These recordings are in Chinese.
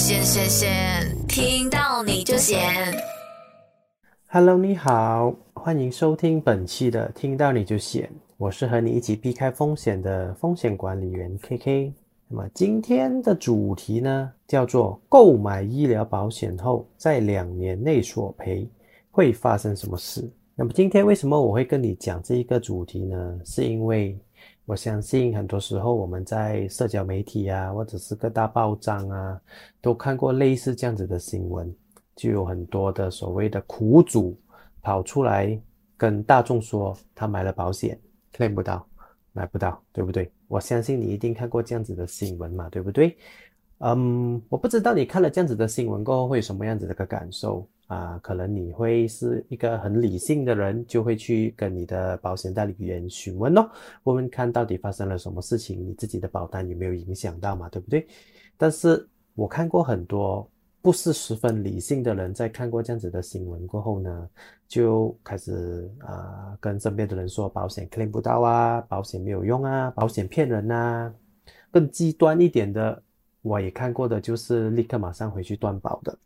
先先先，听到你就闲。Hello，你好，欢迎收听本期的《听到你就险》，我是和你一起避开风险的风险管理员 KK。那么今天的主题呢，叫做购买医疗保险后，在两年内索赔会发生什么事？那么今天为什么我会跟你讲这一个主题呢？是因为我相信很多时候我们在社交媒体啊，或者是各大报章啊，都看过类似这样子的新闻。就有很多的所谓的苦主跑出来跟大众说，他买了保险，claim 不到，买不到，对不对？我相信你一定看过这样子的新闻嘛，对不对？嗯，我不知道你看了这样子的新闻过后会有什么样子的一个感受啊？可能你会是一个很理性的人，就会去跟你的保险代理员询问哦，问问看到底发生了什么事情，你自己的保单有没有影响到嘛，对不对？但是我看过很多。不是十分理性的人，在看过这样子的新闻过后呢，就开始啊、跟身边的人说保险 claim 不到啊，保险没有用啊，保险骗人啊。更极端一点的，我也看过的就是立刻马上回去断保的。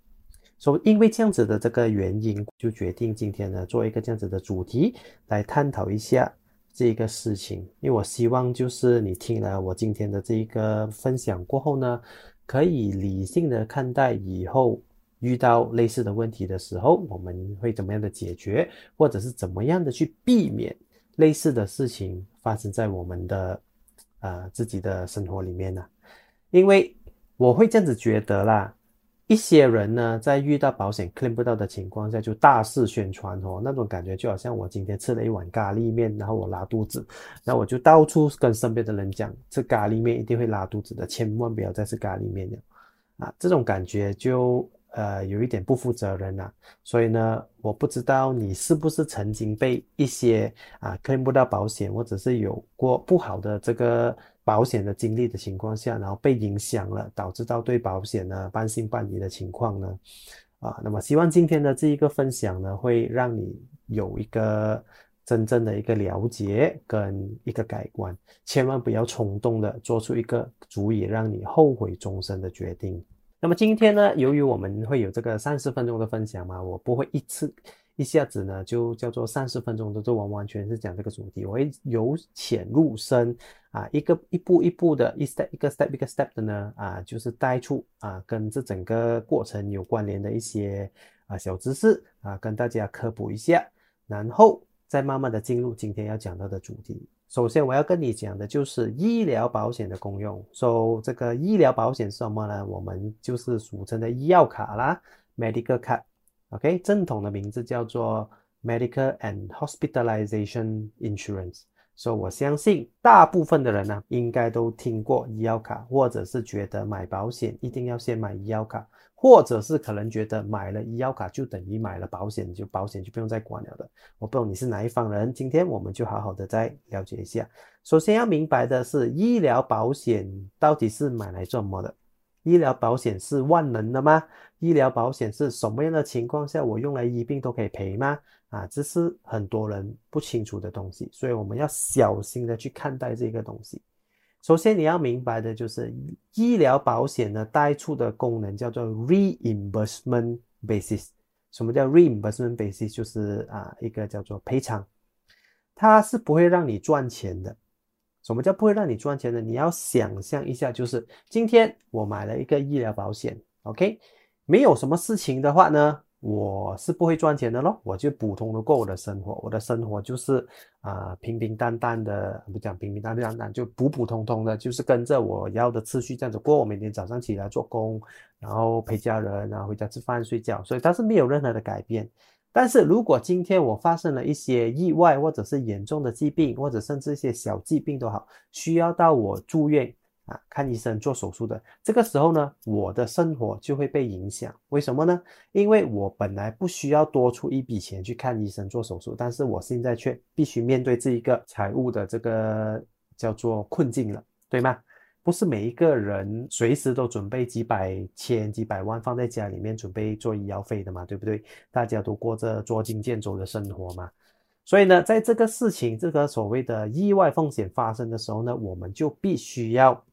所因为这样子的这个原因，就决定今天呢做一个这样子的主题来探讨一下这个事情。因为我希望就是你听了我今天的这一个分享过后呢。可以理性的看待以后遇到类似的问题的时候，我们会怎么样的解决，或者是怎么样的去避免类似的事情发生在我们的呃自己的生活里面呢？因为我会这样子觉得啦，一些人呢在遇到保险 claim 不到的情况下，就大肆宣传哦，那种感觉就好像我今天吃了一碗咖喱面，然后我拉肚子，那我就到处跟身边的人讲，吃咖喱面一定会拉肚子的，千万不要再吃咖喱面了啊！这种感觉就呃有一点不负责任啦、所以呢，我不知道你是不是曾经被一些啊 claim 不到保险，或者是有过不好的这个。保险的经历的情况下，然后被影响了，导致到对保险呢半信半疑的情况呢，啊，那么希望今天的这一个分享呢，会让你有一个真正的一个了解跟一个改观，千万不要冲动的做出一个足以让你后悔终身的决定。那么今天呢，由于我们会有这个三十分钟的分享嘛，我不会一次。一下子呢，就叫做三十分钟的，就完完全是讲这个主题。我会由浅入深啊，一个一步一步的，一 step 一个 step 一个 step 的呢啊，就是带出啊跟这整个过程有关联的一些啊小知识啊，跟大家科普一下，然后再慢慢的进入今天要讲到的主题。首先我要跟你讲的就是医疗保险的功用。so, 这个医疗保险是什么呢？我们就是俗称的医药卡啦，medical card。OK，正统的名字叫做 Medical and Hospitalization Insurance。所以我相信大部分的人呢，应该都听过医药卡，或者是觉得买保险一定要先买医药卡，或者是可能觉得买了医药卡就等于买了保险，就保险就不用再管了的。我不懂你是哪一方人，今天我们就好好的再了解一下。首先要明白的是，医疗保险到底是买来做什么的？医疗保险是万能的吗？医疗保险是什么样的情况下我用来医病都可以赔吗？啊，这是很多人不清楚的东西，所以我们要小心的去看待这个东西。首先你要明白的就是，医疗保险呢带出的功能叫做 reimbursement basis。什么叫 reimbursement basis？就是啊一个叫做赔偿，它是不会让你赚钱的。什么叫不会让你赚钱呢？你要想象一下，就是今天我买了一个医疗保险，OK，没有什么事情的话呢，我是不会赚钱的咯，我就普通的过我的生活，我的生活就是啊、平平淡淡的，不讲平平淡淡淡，就普普通通的，就是跟着我要的次序这样子过。我每天早上起来做工，然后陪家人，然后回家吃饭睡觉，所以它是没有任何的改变。但是如果今天我发生了一些意外，或者是严重的疾病，或者甚至一些小疾病都好，需要到我住院啊看医生做手术的，这个时候呢，我的生活就会被影响。为什么呢？因为我本来不需要多出一笔钱去看医生做手术，但是我现在却必须面对这一个财务的这个叫做困境了，对吗？不是每一个人随时都准备几百千、几百万放在家里面准备做医药费的嘛，对不对？大家都过着捉襟见肘的生活嘛。所以呢，在这个事情、这个所谓的意外风险发生的时候呢，我们就必须要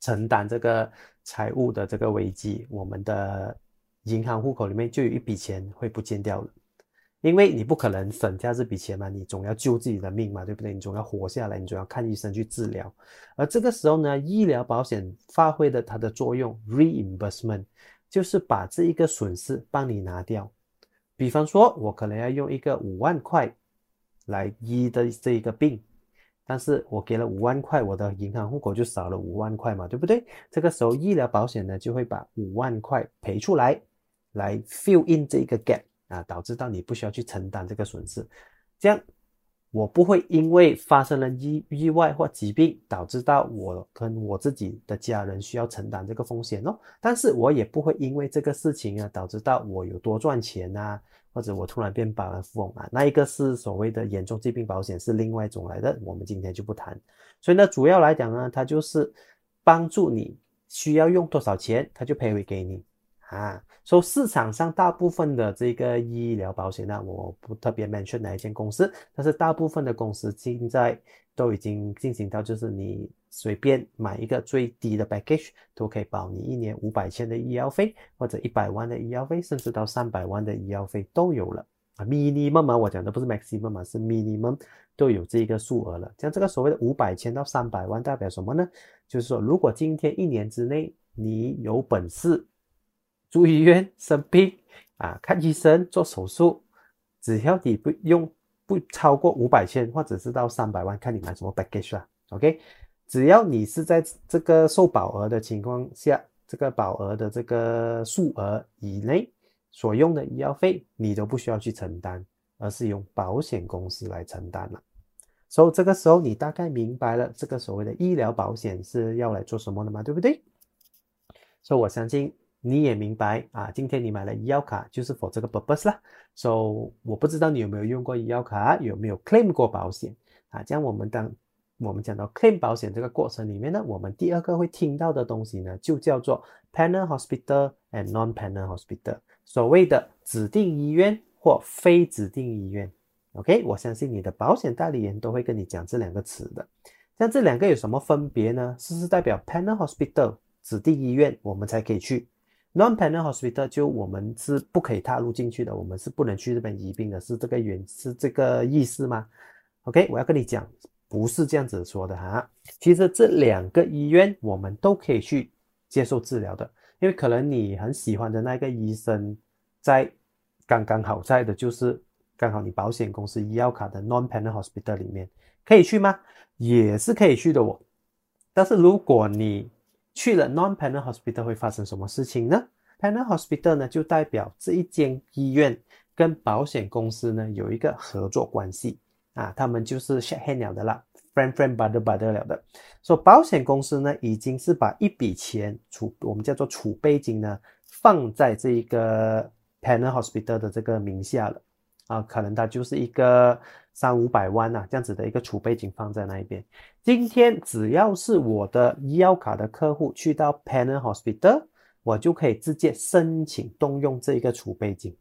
承担这个财务的这个危机，我们的银行户口里面就有一笔钱会不见掉了。因为你不可能省下这笔钱嘛，你总要救自己的命嘛，对不对？你总要活下来，你总要看医生去治疗。而这个时候呢，医疗保险发挥的它的作用，reimbursement，就是把这一个损失帮你拿掉。比方说，我可能要用一个五万块来医的这一个病，但是我给了五万块，我的银行户口就少了五万块嘛，对不对？这个时候医疗保险呢就会把五万块赔出来，来 fill in 这一个 gap。啊，导致到你不需要去承担这个损失，这样我不会因为发生了意意外或疾病，导致到我跟我自己的家人需要承担这个风险哦。但是我也不会因为这个事情啊，导致到我有多赚钱啊，或者我突然变百万富翁啊。那一个是所谓的严重疾病保险，是另外一种来的，我们今天就不谈。所以呢，主要来讲呢，它就是帮助你需要用多少钱，它就赔回给你。啊，说市场上大部分的这个医疗保险呢，我不特别 mention 哪一间公司，但是大部分的公司现在都已经进行到，就是你随便买一个最低的 package，都可以保你一年五百千的医药费，或者一百万的医药费，甚至到三百万的医药费都有了啊。minimum 嘛我讲的不是 maximum，是 minimum 都有这个数额了。像这个所谓的五百千到三百万代表什么呢？就是说，如果今天一年之内你有本事。住医院生病啊，看医生做手术，只要你不用不超过五百千，或者是到三百万，看你买什么 package 啊，OK，只要你是在这个受保额的情况下，这个保额的这个数额以内所用的医药费，你都不需要去承担，而是用保险公司来承担了。所以这个时候你大概明白了这个所谓的医疗保险是要来做什么的嘛？对不对？所以我相信。你也明白啊，今天你买了医药卡就是 for 这个 purpose 啦。So 我不知道你有没有用过医药卡，有没有 claim 过保险啊？这样我们当我们讲到 claim 保险这个过程里面呢，我们第二个会听到的东西呢，就叫做 panel hospital and non-panel hospital，所谓的指定医院或非指定医院。OK，我相信你的保险代理人都会跟你讲这两个词的。像这两个有什么分别呢？是是代表 panel hospital 指定医院，我们才可以去。Non-panel hospital 就我们是不可以踏入进去的，我们是不能去这边医病的，是这个原是这个意思吗？OK，我要跟你讲，不是这样子说的哈。其实这两个医院我们都可以去接受治疗的，因为可能你很喜欢的那个医生在刚刚好在的就是刚好你保险公司医药卡的 Non-panel hospital 里面可以去吗？也是可以去的哦。但是如果你去了 non-panel hospital 会发生什么事情呢？panel hospital 呢就代表这一间医院跟保险公司呢有一个合作关系啊，他们就是 shake hand 了的啦，friend friend brother brother 了的。所以保险公司呢已经是把一笔钱储，我们叫做储备金呢放在这一个 panel hospital 的这个名下了啊，可能它就是一个。三五百万呐，这样子的一个储备金放在那一边。今天只要是我的医药卡的客户去到 Panel Hospital，我就可以直接申请动用这一个储备金。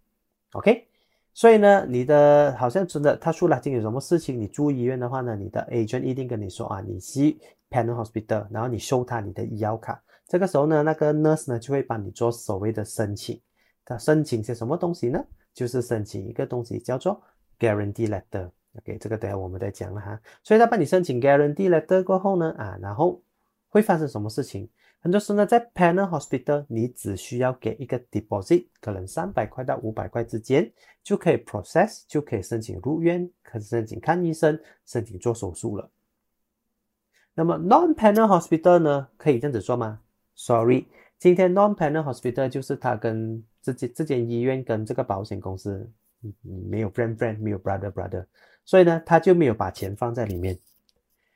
OK，所以呢，你的好像真的，他说了，今天有什么事情，你住医院的话呢，你的 agent 一定跟你说啊，你是 Panel Hospital，然后你收他你的医药卡。这个时候呢，那个 nurse 呢就会帮你做所谓的申请。他申请些什么东西呢？就是申请一个东西叫做 Guarantee Letter。OK，这个等下我们再讲了哈。所以他帮你申请 guarantee letter 过后呢，啊，然后会发生什么事情？很多时候呢，在 panel hospital，你只需要给一个 deposit，可能三百块到五百块之间，就可以 process，就可以申请入院，可以申请看医生，申请做手术了。那么 non-panel hospital 呢，可以这样子做吗？Sorry，今天 non-panel hospital 就是他跟这间这间医院跟这个保险公司没有 friend friend，没有 brother brother。所以呢，他就没有把钱放在里面。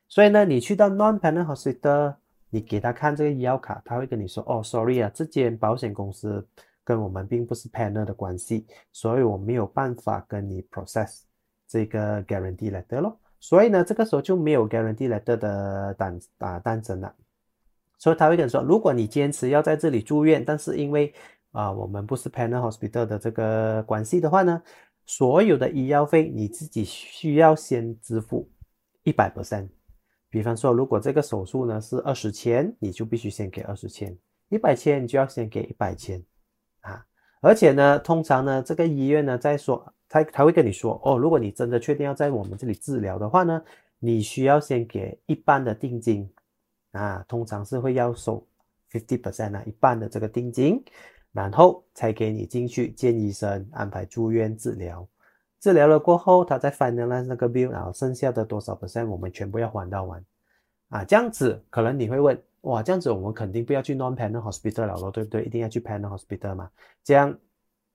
所以呢，你去到 non-panel hospital，你给他看这个医药卡，他会跟你说：“哦，sorry 啊，这间保险公司跟我们并不是 panel 的关系，所以我没有办法跟你 process 这个 guarantee letter 咯。”所以呢，这个时候就没有 guarantee letter 的单啊诞生了。所以他会跟你说：“如果你坚持要在这里住院，但是因为啊我们不是 panel hospital 的这个关系的话呢？”所有的医药费你自己需要先支付一百 percent，比方说，如果这个手术呢是二十千，你就必须先给二十千；一百千，你就要先给一百千啊。而且呢，通常呢，这个医院呢在说，他他会跟你说，哦，如果你真的确定要在我们这里治疗的话呢，你需要先给一半的定金啊，通常是会要收 fifty percent 啊，一半的这个定金，然后才给你进去见医生，安排住院治疗。治疗了过后，他再 finalize 那个 bill，然后剩下的多少 percent 我们全部要还到完啊。这样子可能你会问，哇，这样子我们肯定不要去 non-panel hospital 了咯，对不对？一定要去 panel hospital 嘛？这样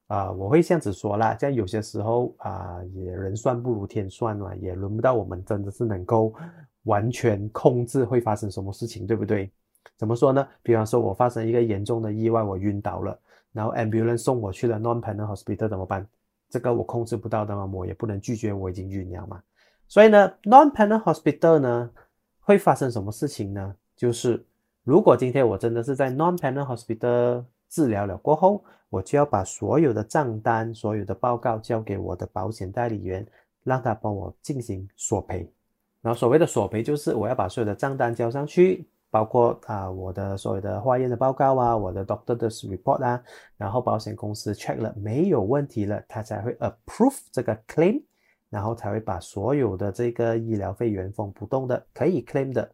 啊，我会这样子说啦。这样有些时候啊，也人算不如天算嘛，也轮不到我们真的是能够完全控制会发生什么事情，对不对？怎么说呢？比方说我发生一个严重的意外，我晕倒了，然后 ambulance 送我去了 non-panel hospital 怎么办？这个我控制不到的嘛，我也不能拒绝，我已经晕了嘛。所以呢，non-panel hospital 呢会发生什么事情呢？就是如果今天我真的是在 non-panel hospital 治疗了过后，我就要把所有的账单、所有的报告交给我的保险代理员，让他帮我进行索赔。然后所谓的索赔，就是我要把所有的账单交上去。包括啊，我的所有的化验的报告啊，我的 doctor 的 report 啊，然后保险公司 check 了没有问题了，他才会 approve 这个 claim，然后才会把所有的这个医疗费原封不动的可以 claim 的，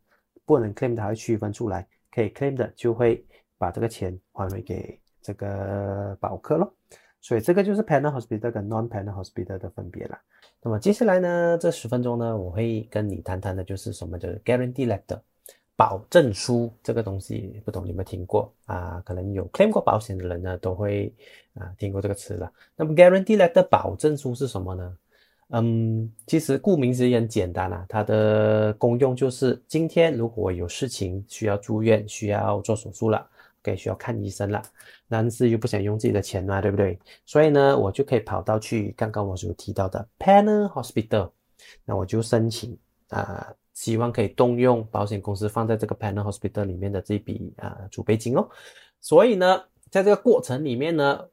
不能 claim 的会区分出来，可以 claim 的就会把这个钱还回给这个保客咯。所以这个就是 panel hospital 跟 non panel hospital 的分别了。那么接下来呢，这十分钟呢，我会跟你谈谈的就是什么叫 guarantee letter。保证书这个东西，不懂你有没有听过啊？可能有 claim 过保险的人呢，都会啊听过这个词了。那么 guarantee letter 保证书是什么呢？嗯，其实顾名思义很简单啊，它的功用就是今天如果有事情需要住院，需要做手术了，OK，需要看医生了，但是又不想用自己的钱嘛，对不对？所以呢，我就可以跑到去刚刚我所提到的 panel hospital，那我就申请啊。希望可以动用保险公司放在这个 panel hospital 里面的这笔啊储备金哦，所以呢，在这个过程里面呢，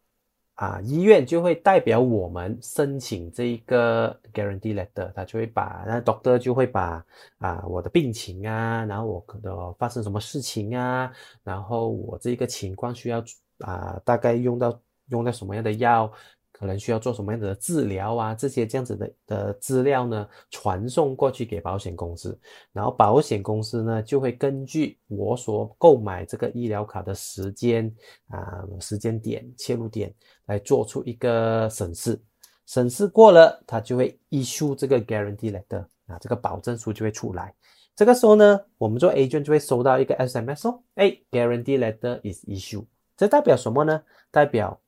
啊医院就会代表我们申请这一个 guarantee letter，他就会把那 doctor 就会把啊我的病情啊，然后我可能发生什么事情啊，然后我这个情况需要啊大概用到用到什么样的药。可能需要做什么样的治疗啊？这些这样子的的资料呢，传送过去给保险公司，然后保险公司呢就会根据我所购买这个医疗卡的时间啊时间点切入点来做出一个审视，审视过了，他就会 issue 这个 guarantee letter 啊，这个保证书就会出来。这个时候呢，我们做 agent 就会收到一个 SMS 哦，哎，guarantee letter is issued，这代表什么呢？代表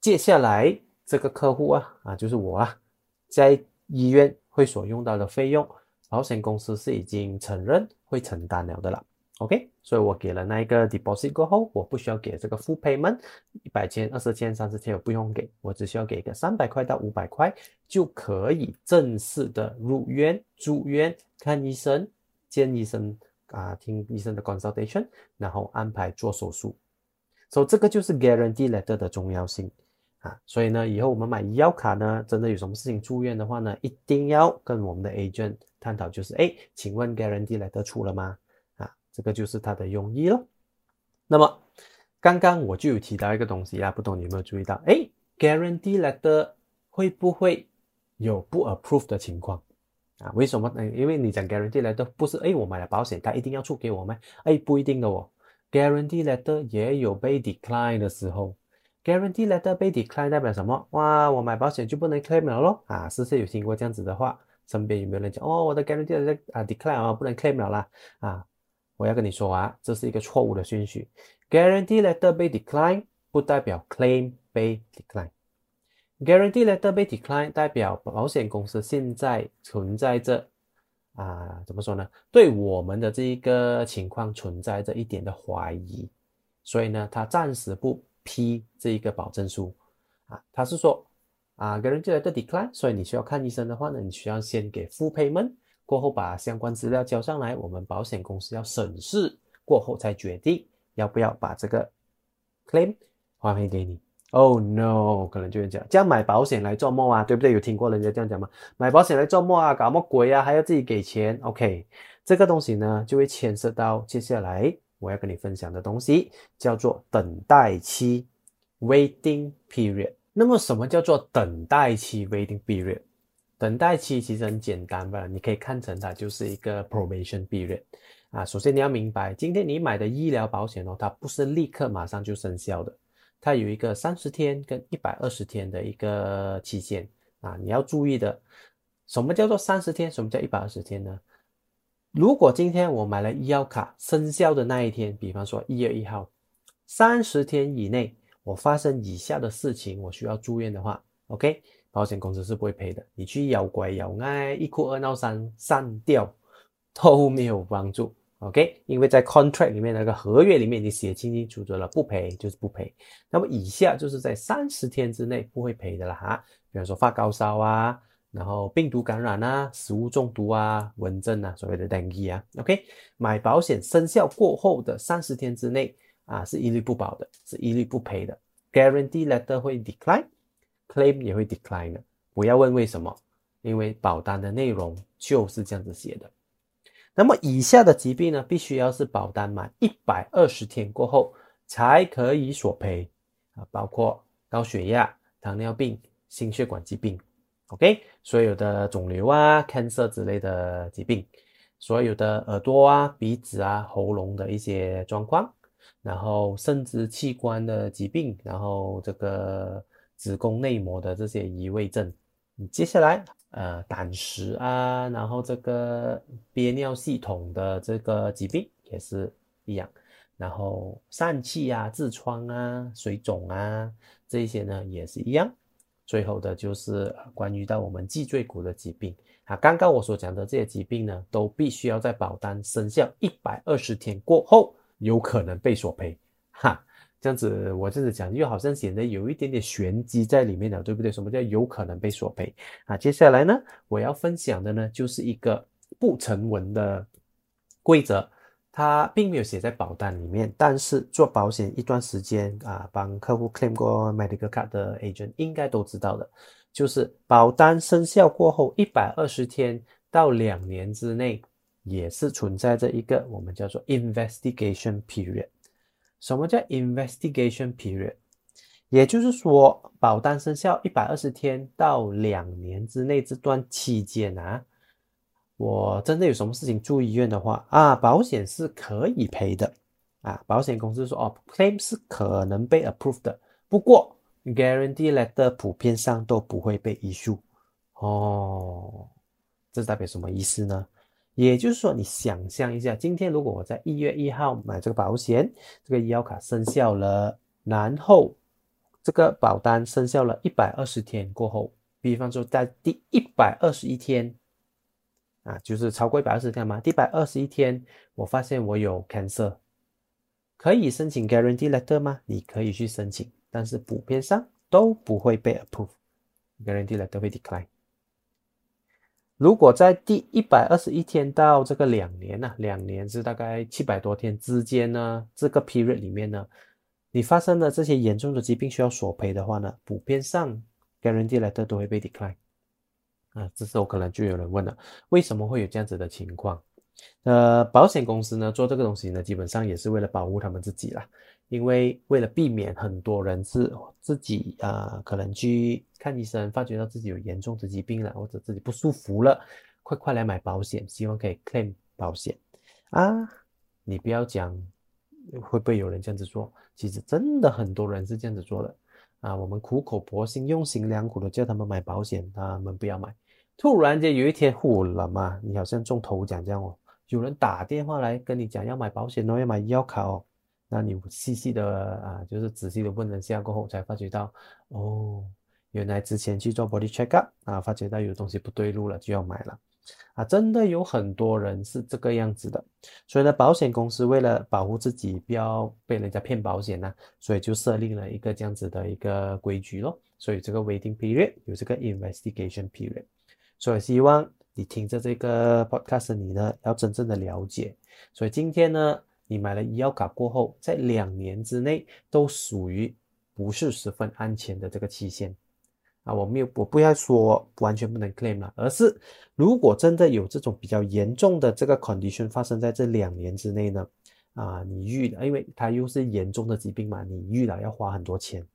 接下来这个客户啊啊就是我啊，在医院会所用到的费用，保险公司是已经承认会承担了的了。OK，所以我给了那一个 deposit 过后，我不需要给这个 full payment，一百千、二十千、三十千我不用给，我只需要给个三百块到五百块就可以正式的入院、住院、看医生、见医生啊、听医生的 consultation，然后安排做手术。所以这个就是 guarantee letter 的重要性。啊，所以呢，以后我们买医药卡呢，真的有什么事情住院的话呢，一定要跟我们的 agent 探讨，就是哎，请问 guarantee letter 出了吗？啊，这个就是它的用意了。那么刚刚我就有提到一个东西啊，不懂你有没有注意到？哎，guarantee letter 会不会有不 approve 的情况？啊，为什么呢？因为你讲 guarantee letter 不是哎，我买了保险，他一定要出给我吗？哎，不一定的哦，guarantee letter 也有被 decline 的时候。Guarantee letter 被 decline 代表什么？哇，我买保险就不能 claim 了咯？啊，是不是有听过这样子的话？身边有没有人讲哦，我的 guarantee letter 啊 decline 啊，不能 claim 了啦？啊，我要跟你说啊，这是一个错误的顺序。Guarantee letter 被 decline 不代表 claim 被 decline。Guarantee letter 被 decline 代表保险公司现在存在着啊，怎么说呢？对我们的这一个情况存在着一点的怀疑，所以呢，他暂时不。批这一个保证书啊，他是说啊，guarantee letter decline，所以你需要看医生的话呢，你需要先给 full payment，过后把相关资料交上来，我们保险公司要审视过后才决定要不要把这个 claim 还回给你。Oh no，可能就会讲这样买保险来做梦啊，对不对？有听过人家这样讲吗？买保险来做梦啊，搞么鬼啊？还要自己给钱？OK，这个东西呢，就会牵涉到接下来我要跟你分享的东西，叫做等待期 （waiting period）。那么什么叫做等待期 （waiting period）？等待期其实很简单吧，你可以看成它就是一个 probation period 啊。首先你要明白，今天你买的医疗保险哦，它不是立刻马上就生效的。它有一个三十天跟一百二十天的一个期限啊，你要注意的，什么叫做三十天？什么叫一百二十天呢？如果今天我买了医药卡生效的那一天，比方说一月一号，三十天以内我发生以下的事情，我需要住院的话，OK，保险公司是不会赔的。你去咬拐咬挨，一哭二闹三上吊都没有帮助。OK，因为在 contract 里面那个合约里面，你写清清楚楚了，不赔就是不赔。那么以下就是在三十天之内不会赔的了哈，比方说发高烧啊，然后病毒感染啊，食物中毒啊，蚊症啊，所谓的 dengue 啊。OK，买保险生效过后的三十天之内啊，是一律不保的，是一律不赔的。Guarantee letter 会 decline，claim 也会 decline 的。不要问为什么，因为保单的内容就是这样子写的。那么以下的疾病呢，必须要是保单满一百二十天过后才可以索赔啊，包括高血压、糖尿病、心血管疾病，OK，所有的肿瘤啊、cancer 之类的疾病，所有的耳朵啊、鼻子啊、喉咙的一些状况，然后生殖器官的疾病，然后这个子宫内膜的这些移位症，接下来。呃，胆石啊，然后这个憋尿系统的这个疾病也是一样，然后疝气啊、痔疮啊、水肿啊，这些呢也是一样。最后的就是关于到我们脊椎骨的疾病啊，刚刚我所讲的这些疾病呢，都必须要在保单生效一百二十天过后，有可能被索赔，哈。这样子，我这样子讲，又好像显得有一点点玄机在里面了，对不对？什么叫有可能被索赔啊？接下来呢，我要分享的呢，就是一个不成文的规则，它并没有写在保单里面，但是做保险一段时间啊，帮客户 claim 过 medical card 的 agent 应该都知道的，就是保单生效过后一百二十天到两年之内，也是存在着一个我们叫做 investigation period。什么叫 investigation period？也就是说，保单生效一百二十天到两年之内这段期间啊，我真的有什么事情住医院的话啊，保险是可以赔的啊。保险公司说哦，claim 是可能被 approved 的，不过 guarantee letter 普遍上都不会被 issue 哦。这代表什么意思呢？也就是说，你想象一下，今天如果我在一月一号买这个保险，这个医药卡生效了，然后这个保单生效了一百二十天过后，比方说在第一百二十一天，啊，就是超过一百二十天嘛，第一百二十一天，我发现我有 cancer，可以申请 guarantee letter 吗？你可以去申请，但是普遍上都不会被 approve，guarantee letter 会 decline。如果在第一百二十一天到这个两年呢，两年是大概七百多天之间呢，这个 period 里面呢，你发生了这些严重的疾病需要索赔的话呢，普遍上 guarantee letter 都会被 decline。啊，这时候可能就有人问了，为什么会有这样子的情况？呃，保险公司呢做这个东西呢，基本上也是为了保护他们自己啦。因为为了避免很多人是自己啊，可能去看医生，发觉到自己有严重的疾病了，或者自己不舒服了，快快来买保险，希望可以 claim 保险啊！你不要讲会不会有人这样子做，其实真的很多人是这样子做的啊！我们苦口婆心、用心良苦的叫他们买保险，他们不要买。突然间有一天火了嘛，你好像中头奖这样哦，有人打电话来跟你讲要买保险哦，要买医药卡哦。那你细细的啊，就是仔细的问了下过后，才发觉到，哦，原来之前去做 body check up 啊，发觉到有东西不对路了，就要买了，啊，真的有很多人是这个样子的，所以呢，保险公司为了保护自己不要被人家骗保险呢，所以就设立了一个这样子的一个规矩咯，所以这个 waiting period 有这个 investigation period，所以希望你听着这个 podcast 你呢要真正的了解，所以今天呢。你买了医药卡过后，在两年之内都属于不是十分安全的这个期限。啊。我没有，我不要说完全不能 claim 了，而是如果真的有这种比较严重的这个 condition 发生在这两年之内呢，啊，你预，因为它又是严重的疾病嘛，你遇了要花很多钱，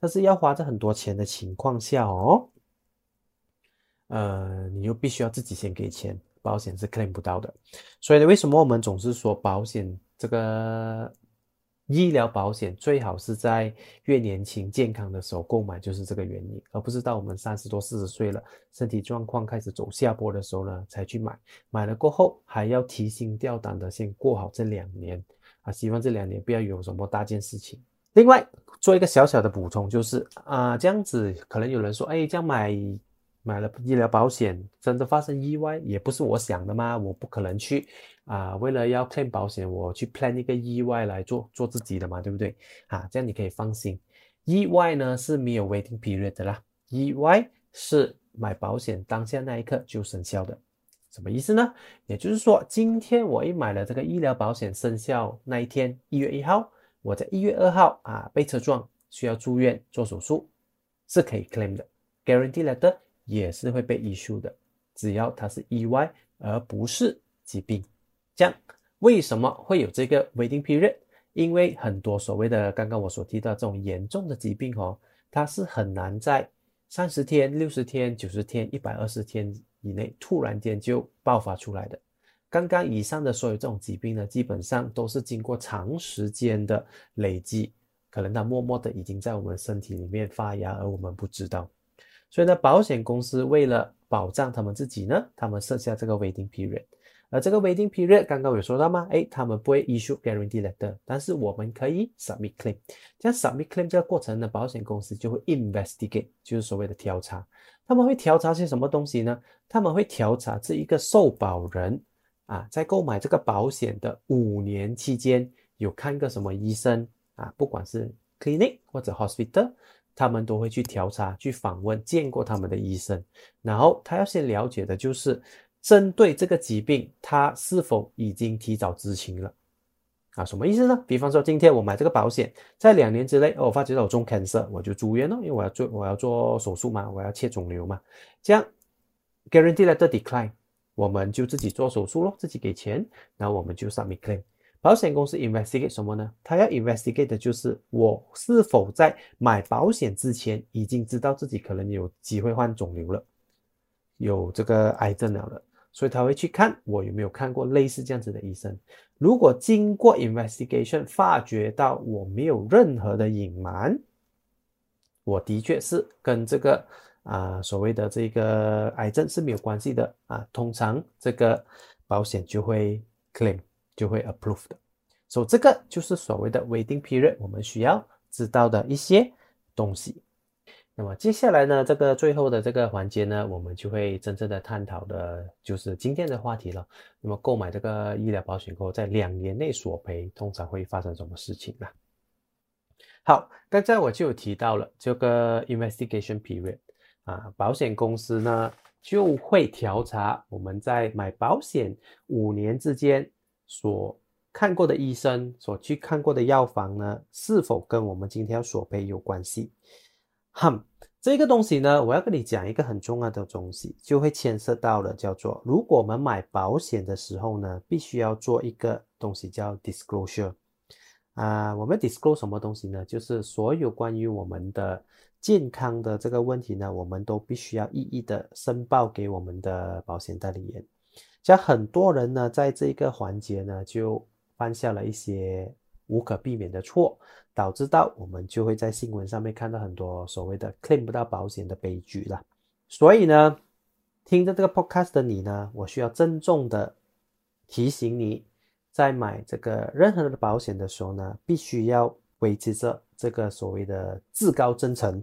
但是要花这很多钱的情况下哦。呃，你又必须要自己先给钱，保险是 claim 不到的。所以呢，为什么我们总是说保险这个医疗保险最好是在越年轻健康的时候购买，就是这个原因，而不是到我们三十多、四十岁了，身体状况开始走下坡的时候呢才去买。买了过后还要提心吊胆的先过好这两年啊，希望这两年不要有什么大件事情。另外做一个小小的补充，就是啊，这样子可能有人说，哎，这样买。买了医疗保险，真的发生意外，也不是我想的吗？我不可能去啊，为了要 claim 保险，我去 plan 一个意外来做做自己的嘛，对不对？啊，这样你可以放心，意外呢是没有 waiting period 的啦，意外是买保险当下那一刻就生效的，什么意思呢？也就是说，今天我一买了这个医疗保险，生效那一天，一月一号，我在一月二号啊被车撞，需要住院做手术，是可以 claim 的，guarantee letter。也是会被 issue 的，只要它是意外而不是疾病。这样为什么会有这个 waiting period？因为很多所谓的刚刚我所提到这种严重的疾病哦，它是很难在三十天、六十天、九十天、一百二十天以内突然间就爆发出来的。刚刚以上的所有这种疾病呢，基本上都是经过长时间的累积，可能它默默的已经在我们身体里面发芽，而我们不知道。所以呢，保险公司为了保障他们自己呢，他们设下这个 waiting period。而这个 waiting period 刚刚有说到吗？哎，他们不会 issue guarantee letter，但是我们可以 submit claim。这样 submit claim 这个过程呢，保险公司就会 investigate，就是所谓的调查。他们会调查些什么东西呢？他们会调查这一个受保人啊，在购买这个保险的五年期间有看个什么医生啊，不管是 clinic 或者 hospital。他们都会去调查、去访问见过他们的医生，然后他要先了解的就是针对这个疾病，他是否已经提早知情了啊？什么意思呢？比方说，今天我买这个保险，在两年之内，哦，我发觉到我中 cancer，我就住院了，因为我要做我要做手术嘛，我要切肿瘤嘛，这样 guarantee letter decline，我们就自己做手术咯，自己给钱，然后我们就 submit claim。保险公司 investigate 什么呢？他要 investigate 的就是我是否在买保险之前已经知道自己可能有机会患肿瘤了，有这个癌症了了，所以他会去看我有没有看过类似这样子的医生。如果经过 investigation 发觉到我没有任何的隐瞒，我的确是跟这个啊所谓的这个癌症是没有关系的啊，通常这个保险就会 claim。就会 approve 的，所以这个就是所谓的 waiting period，我们需要知道的一些东西。那么接下来呢，这个最后的这个环节呢，我们就会真正的探讨的就是今天的话题了。那么购买这个医疗保险后，在两年内索赔，通常会发生什么事情呢？好，刚才我就有提到了这个 investigation period 啊，保险公司呢就会调查我们在买保险五年之间。所看过的医生，所去看过的药房呢，是否跟我们今天要索赔有关系？哼，这个东西呢，我要跟你讲一个很重要的东西，就会牵涉到了，叫做如果我们买保险的时候呢，必须要做一个东西叫 disclosure 啊，我们 disclose 什么东西呢？就是所有关于我们的健康的这个问题呢，我们都必须要一一的申报给我们的保险代理人。像很多人呢，在这个环节呢，就犯下了一些无可避免的错，导致到我们就会在新闻上面看到很多所谓的 claim 不到保险的悲剧了。所以呢，听着这个 podcast 的你呢，我需要郑重的提醒你，在买这个任何的保险的时候呢，必须要维持着这个所谓的至高真诚。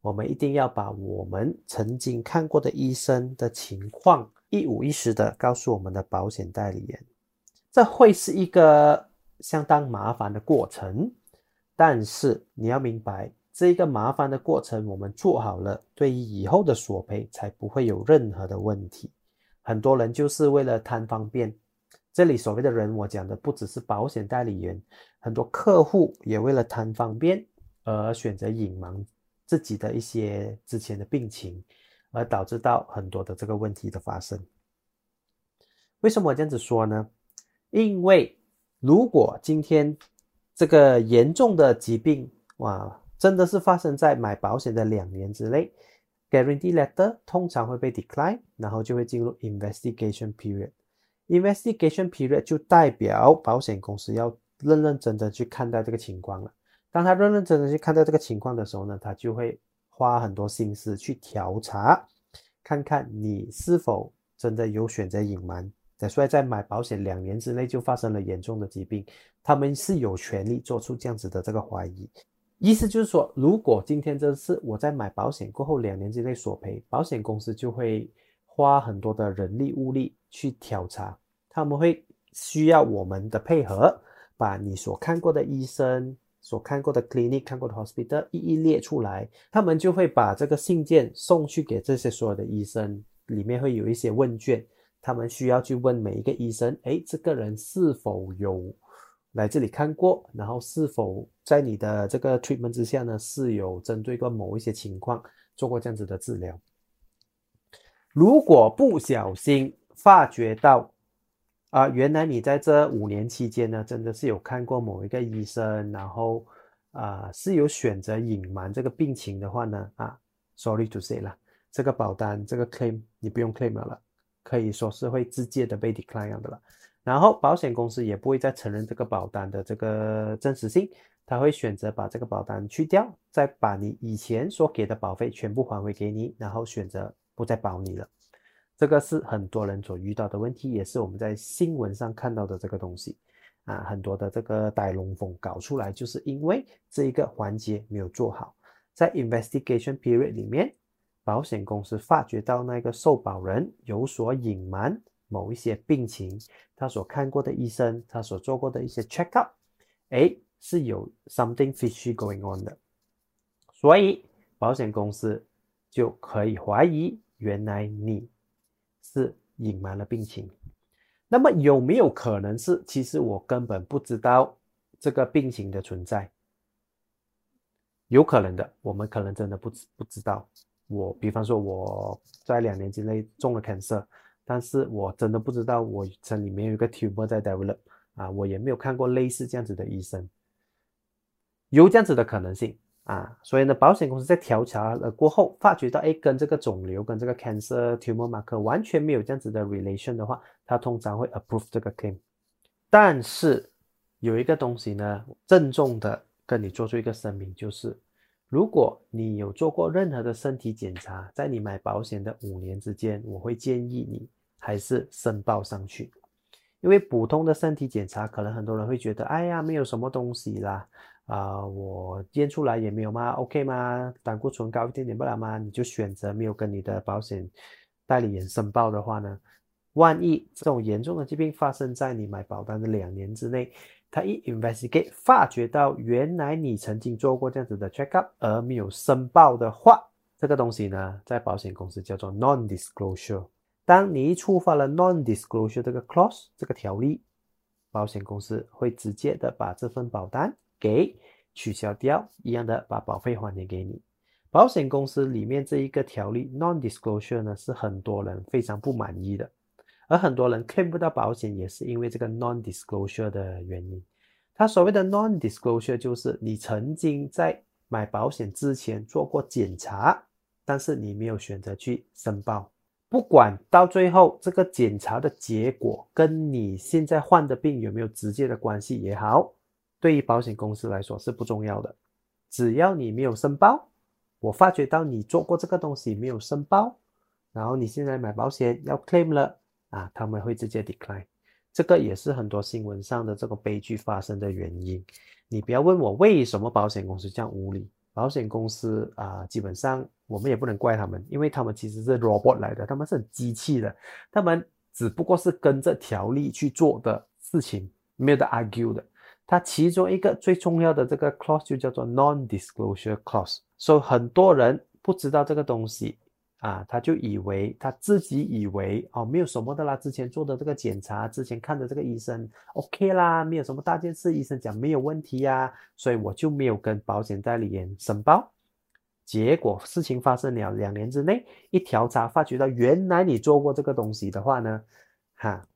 我们一定要把我们曾经看过的医生的情况。一五一十的告诉我们的保险代理人，这会是一个相当麻烦的过程。但是你要明白，这一个麻烦的过程我们做好了，对于以后的索赔才不会有任何的问题。很多人就是为了贪方便，这里所谓的人，我讲的不只是保险代理人，很多客户也为了贪方便而选择隐瞒自己的一些之前的病情，而导致到很多的这个问题的发生。为什么我这样子说呢？因为如果今天这个严重的疾病，哇，真的是发生在买保险的两年之内，guarantee letter 通常会被 decline，然后就会进入 investigation period。investigation period 就代表保险公司要认认真真去看待这个情况了。当他认认真真去看待这个情况的时候呢，他就会花很多心思去调查，看看你是否真的有选择隐瞒。所以，在买保险两年之内就发生了严重的疾病，他们是有权利做出这样子的这个怀疑。意思就是说，如果今天这次我在买保险过后两年之内索赔，保险公司就会花很多的人力物力去调查，他们会需要我们的配合，把你所看过的医生、所看过的 clinic、看过的 hospital 一一列出来，他们就会把这个信件送去给这些所有的医生，里面会有一些问卷。他们需要去问每一个医生，哎，这个人是否有来这里看过，然后是否在你的这个 treatment 之下呢，是有针对过某一些情况做过这样子的治疗。如果不小心发觉到，啊，原来你在这五年期间呢，真的是有看过某一个医生，然后啊是有选择隐瞒这个病情的话呢，啊，sorry to say 了，这个保单这个 claim 你不用 claim 了。可以说是会直接的被 decline 的了，然后保险公司也不会再承认这个保单的这个真实性，他会选择把这个保单去掉，再把你以前所给的保费全部还回给你，然后选择不再保你了。这个是很多人所遇到的问题，也是我们在新闻上看到的这个东西啊，很多的这个带龙凤搞出来，就是因为这一个环节没有做好，在 investigation period 里面。保险公司发觉到那个受保人有所隐瞒某一些病情，他所看过的医生，他所做过的一些 check up，哎，是有 something fishy going on 的，所以保险公司就可以怀疑，原来你是隐瞒了病情。那么有没有可能是，其实我根本不知道这个病情的存在？有可能的，我们可能真的不知不知道。我比方说，我在两年之内中了 cancer，但是我真的不知道我身里面有一个 tumor 在 develop 啊，我也没有看过类似这样子的医生，有这样子的可能性啊，所以呢，保险公司在调查了过后，发觉到哎，跟这个肿瘤跟这个 cancer tumor marker 完全没有这样子的 relation 的话，他通常会 approve 这个 claim，但是有一个东西呢，郑重的跟你做出一个声明，就是。如果你有做过任何的身体检查，在你买保险的五年之间，我会建议你还是申报上去，因为普通的身体检查，可能很多人会觉得，哎呀，没有什么东西啦，啊，我验出来也没有吗？OK 吗？胆固醇高一点点不了吗？你就选择没有跟你的保险代理人申报的话呢，万一这种严重的疾病发生在你买保单的两年之内。他一 investigate 发觉到原来你曾经做过这样子的 check up 而没有申报的话，这个东西呢，在保险公司叫做 non-disclosure。当你一触发了 non-disclosure 这个 clause 这个条例，保险公司会直接的把这份保单给取消掉，一样的把保费还给你。保险公司里面这一个条例 non-disclosure 呢，是很多人非常不满意的。而很多人 claim 不到保险，也是因为这个 non-disclosure 的原因。他所谓的 non-disclosure 就是你曾经在买保险之前做过检查，但是你没有选择去申报。不管到最后这个检查的结果跟你现在患的病有没有直接的关系也好，对于保险公司来说是不重要的。只要你没有申报，我发觉到你做过这个东西没有申报，然后你现在买保险要 claim 了。啊，他们会直接 decline，这个也是很多新闻上的这个悲剧发生的原因。你不要问我为什么保险公司这样无理，保险公司啊，基本上我们也不能怪他们，因为他们其实是 robot 来的，他们是很机器的，他们只不过是跟着条例去做的事情，没有的 argue 的。它其中一个最重要的这个 clause 就叫做 non-disclosure clause，所以很多人不知道这个东西。啊，他就以为他自己以为哦，没有什么的啦，之前做的这个检查，之前看的这个医生 OK 啦，没有什么大件事，医生讲没有问题呀，所以我就没有跟保险代理人申报。结果事情发生了两年之内，一调查发觉到原来你做过这个东西的话呢，哈，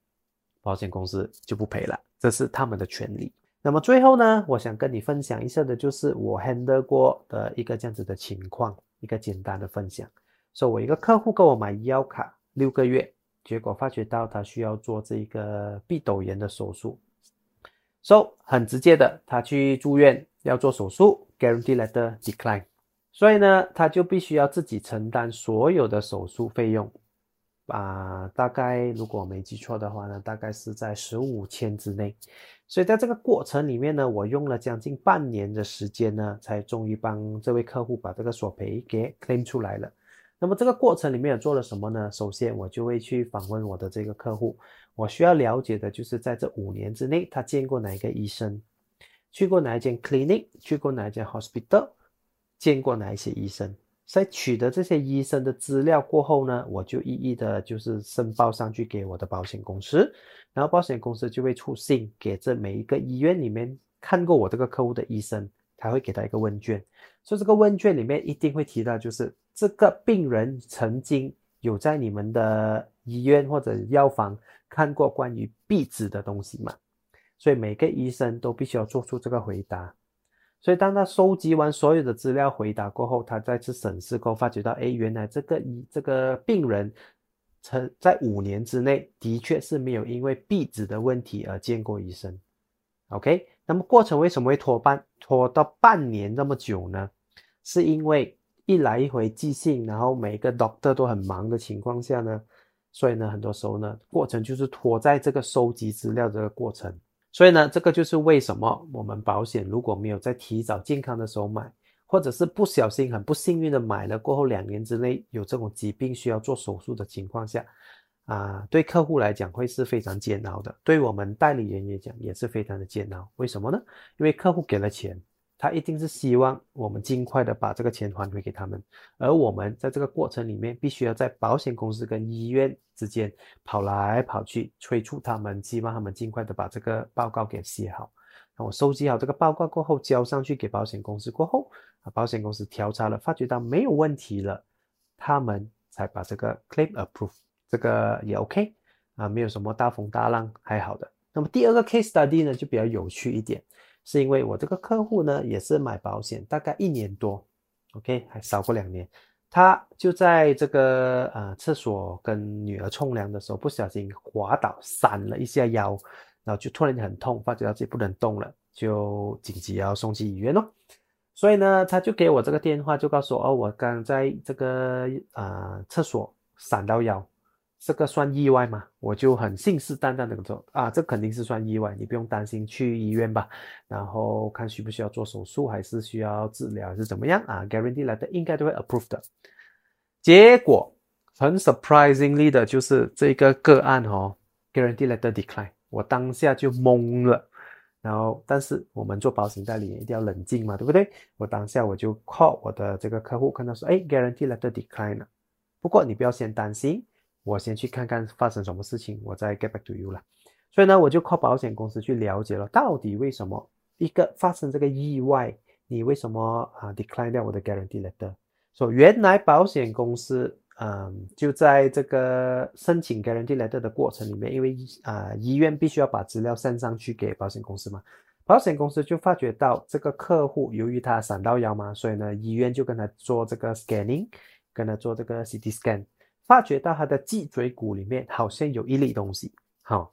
保险公司就不赔了，这是他们的权利。那么最后呢，我想跟你分享一下的就是我 handle 过的一个这样子的情况，一个简单的分享。说我一个客户跟我买医药卡六个月，结果发觉到他需要做这一个鼻窦炎的手术，so 很直接的，他去住院要做手术，guarantee letter decline。所以呢，他就必须要自己承担所有的手术费用，啊，大概如果我没记错的话呢，大概是在十五千之内。所以在这个过程里面呢，我用了将近半年的时间呢，才终于帮这位客户把这个索赔给 claim 出来了。那么这个过程里面有做了什么呢？首先我就会去访问我的这个客户，我需要了解的就是在这五年之内，他见过哪一个医生，去过哪一间 clinic，去过哪一间 hospital。见过哪一些医生？在取得这些医生的资料过后呢，我就一一的就是申报上去给我的保险公司，然后保险公司就会出信给这每一个医院里面看过我这个客户的医生，他会给他一个问卷，所以这个问卷里面一定会提到，就是这个病人曾经有在你们的医院或者药房看过关于壁纸的东西嘛？所以每个医生都必须要做出这个回答。所以，当他收集完所有的资料回答过后，他再次审视后，发觉到，哎，原来这个医这个病人，曾在五年之内的确是没有因为壁纸的问题而见过医生。OK，那么过程为什么会拖半拖到半年那么久呢？是因为一来一回寄信，然后每个 doctor 都很忙的情况下呢，所以呢，很多时候呢，过程就是拖在这个收集资料这个过程。所以呢，这个就是为什么我们保险如果没有在提早健康的时候买，或者是不小心很不幸运的买了过后两年之内有这种疾病需要做手术的情况下，啊，对客户来讲会是非常煎熬的，对我们代理人也讲也是非常的煎熬。为什么呢？因为客户给了钱。他一定是希望我们尽快的把这个钱还回给他们，而我们在这个过程里面，必须要在保险公司跟医院之间跑来跑去，催促他们，希望他们尽快的把这个报告给写好。那我收集好这个报告过后，交上去给保险公司过后，啊，保险公司调查了，发觉到没有问题了，他们才把这个 claim approve，这个也 OK，啊，没有什么大风大浪，还好的。那么第二个 case study 呢，就比较有趣一点。是因为我这个客户呢，也是买保险，大概一年多，OK，还少过两年。他就在这个呃厕所跟女儿冲凉的时候，不小心滑倒，闪了一下腰，然后就突然很痛，发觉到自己不能动了，就紧急要送去医院咯。所以呢，他就给我这个电话，就告诉我哦，我刚在这个呃厕所闪到腰。这个算意外吗？我就很信誓旦旦的说啊，这肯定是算意外，你不用担心，去医院吧，然后看需不需要做手术，还是需要治疗，还是怎么样啊？Guarantee letter 应该都会 approve 的。结果很 surprisingly 的就是这个个案哦，Guarantee letter decline，我当下就懵了。然后，但是我们做保险代理一定要冷静嘛，对不对？我当下我就 call 我的这个客户，跟他说，哎，Guarantee letter decline 了。不过你不要先担心。我先去看看发生什么事情，我再 get back to you 了。所以呢，我就靠保险公司去了解了，到底为什么一个发生这个意外，你为什么啊 decline 掉我的 guarantee letter？说原来保险公司，嗯，就在这个申请 guarantee letter 的过程里面，因为啊医院必须要把资料送上去给保险公司嘛，保险公司就发觉到这个客户由于他闪到腰嘛，所以呢医院就跟他做这个 scanning，跟他做这个 CT scan。发觉到他的脊椎骨里面好像有一粒东西，好，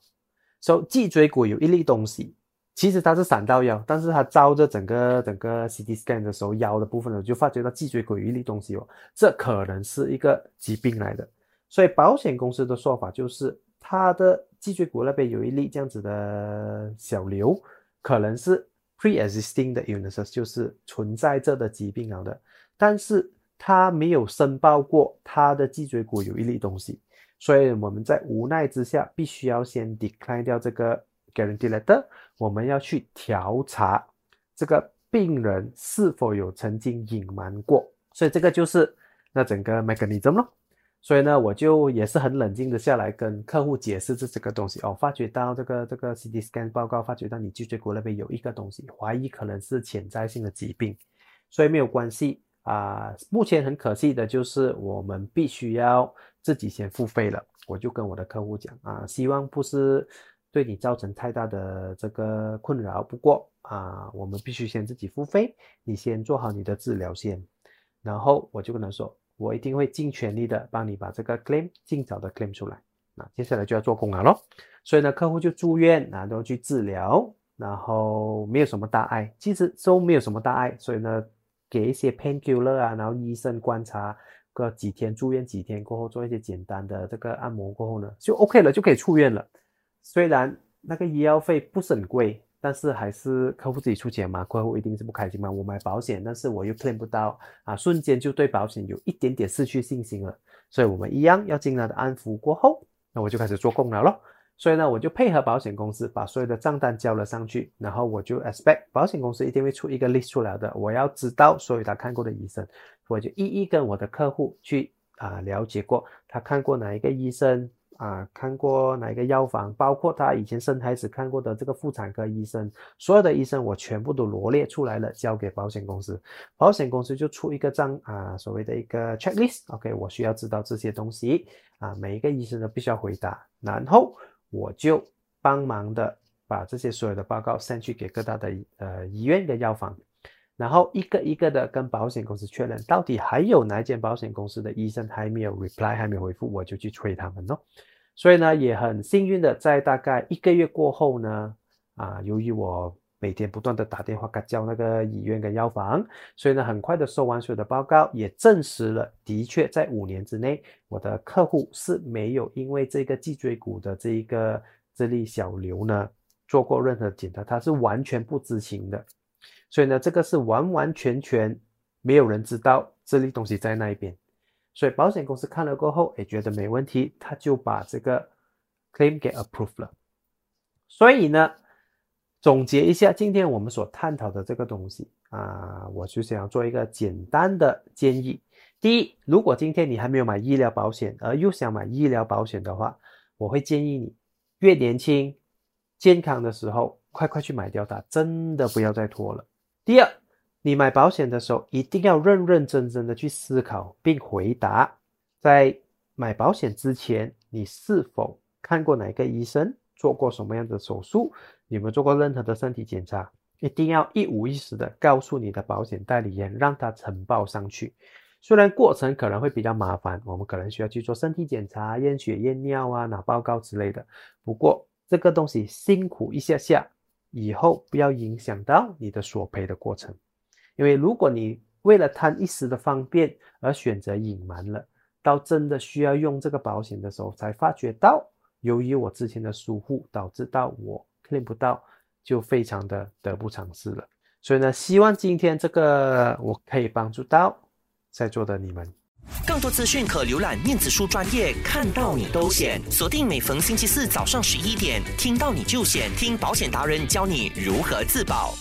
所以脊椎骨有一粒东西，其实它是闪到腰，但是他照着整个整个 CT scan 的时候，腰的部分呢就发觉到脊椎骨有一粒东西哦，这可能是一个疾病来的，所以保险公司的说法就是他的脊椎骨那边有一粒这样子的小瘤，可能是 pre-existing 的 illness，就是存在着的疾病了的，但是。他没有申报过他的脊椎骨有一粒东西，所以我们在无奈之下，必须要先 decline 掉这个 guarantee letter。我们要去调查这个病人是否有曾经隐瞒过，所以这个就是那整个 mechanism 咯。所以呢，我就也是很冷静的下来跟客户解释这这个东西哦，发觉到这个这个 CT scan 报告，发觉到你脊椎骨那边有一个东西，怀疑可能是潜在性的疾病，所以没有关系啊。目前很可惜的就是我们必须要自己先付费了，我就跟我的客户讲啊，希望不是对你造成太大的这个困扰，不过啊，我们必须先自己付费，你先做好你的治疗先，然后我就跟他说。我一定会尽全力的帮你把这个 claim 尽早的 claim 出来。那接下来就要做工了咯。所以呢，客户就住院，然后去治疗，然后没有什么大碍，其实都没有什么大碍。所以呢，给一些 painkiller 啊，然后医生观察个几天，住院几天过后做一些简单的这个按摩过后呢，就 OK 了，就可以出院了。虽然那个医药费不是很贵。但是还是客户自己出钱嘛，客户一定是不开心嘛。我买保险，但是我又 claim 不到啊，瞬间就对保险有一点点失去信心了。所以我们一样要尽量的安抚过后，那我就开始做工了咯。所以呢，我就配合保险公司把所有的账单交了上去，然后我就 expect 保险公司一定会出一个 list 出来的。我要知道所有他看过的医生，我就一一跟我的客户去啊了解过，他看过哪一个医生。啊，看过哪一个药房，包括他以前生孩子看过的这个妇产科医生，所有的医生我全部都罗列出来了，交给保险公司，保险公司就出一个账啊，所谓的一个 checklist，OK，我需要知道这些东西啊，每一个医生都必须要回答，然后我就帮忙的把这些所有的报告送去给各大的呃医院跟药房。然后一个一个的跟保险公司确认，到底还有哪一间保险公司的医生还没有 reply，还没有回复，我就去催他们咯。所以呢，也很幸运的，在大概一个月过后呢，啊，由于我每天不断的打电话叫那个医院跟药房，所以呢，很快的收完所有的报告，也证实了，的确在五年之内，我的客户是没有因为这个脊椎骨的这一个这粒小瘤呢做过任何检查，他是完全不知情的。所以呢，这个是完完全全没有人知道这粒东西在那一边，所以保险公司看了过后，也觉得没问题，他就把这个 claim 给 approve 了。所以呢，总结一下今天我们所探讨的这个东西啊，我就想要做一个简单的建议。第一，如果今天你还没有买医疗保险，而又想买医疗保险的话，我会建议你越年轻、健康的时候，快快去买掉它，真的不要再拖了。第二，你买保险的时候一定要认认真真的去思考并回答，在买保险之前，你是否看过哪个医生，做过什么样的手术，有没有做过任何的身体检查？一定要一五一十的告诉你的保险代理人，让他呈报上去。虽然过程可能会比较麻烦，我们可能需要去做身体检查、验血、验尿啊、拿报告之类的。不过这个东西辛苦一下下。以后不要影响到你的索赔的过程，因为如果你为了贪一时的方便而选择隐瞒了，到真的需要用这个保险的时候，才发觉到由于我之前的疏忽，导致到我肯定不到，就非常的得不偿失了。所以呢，希望今天这个我可以帮助到在座的你们。更多资讯可浏览面子书专业，看到你都险。锁定每逢星期四早上十一点，听到你就险，听保险达人教你如何自保。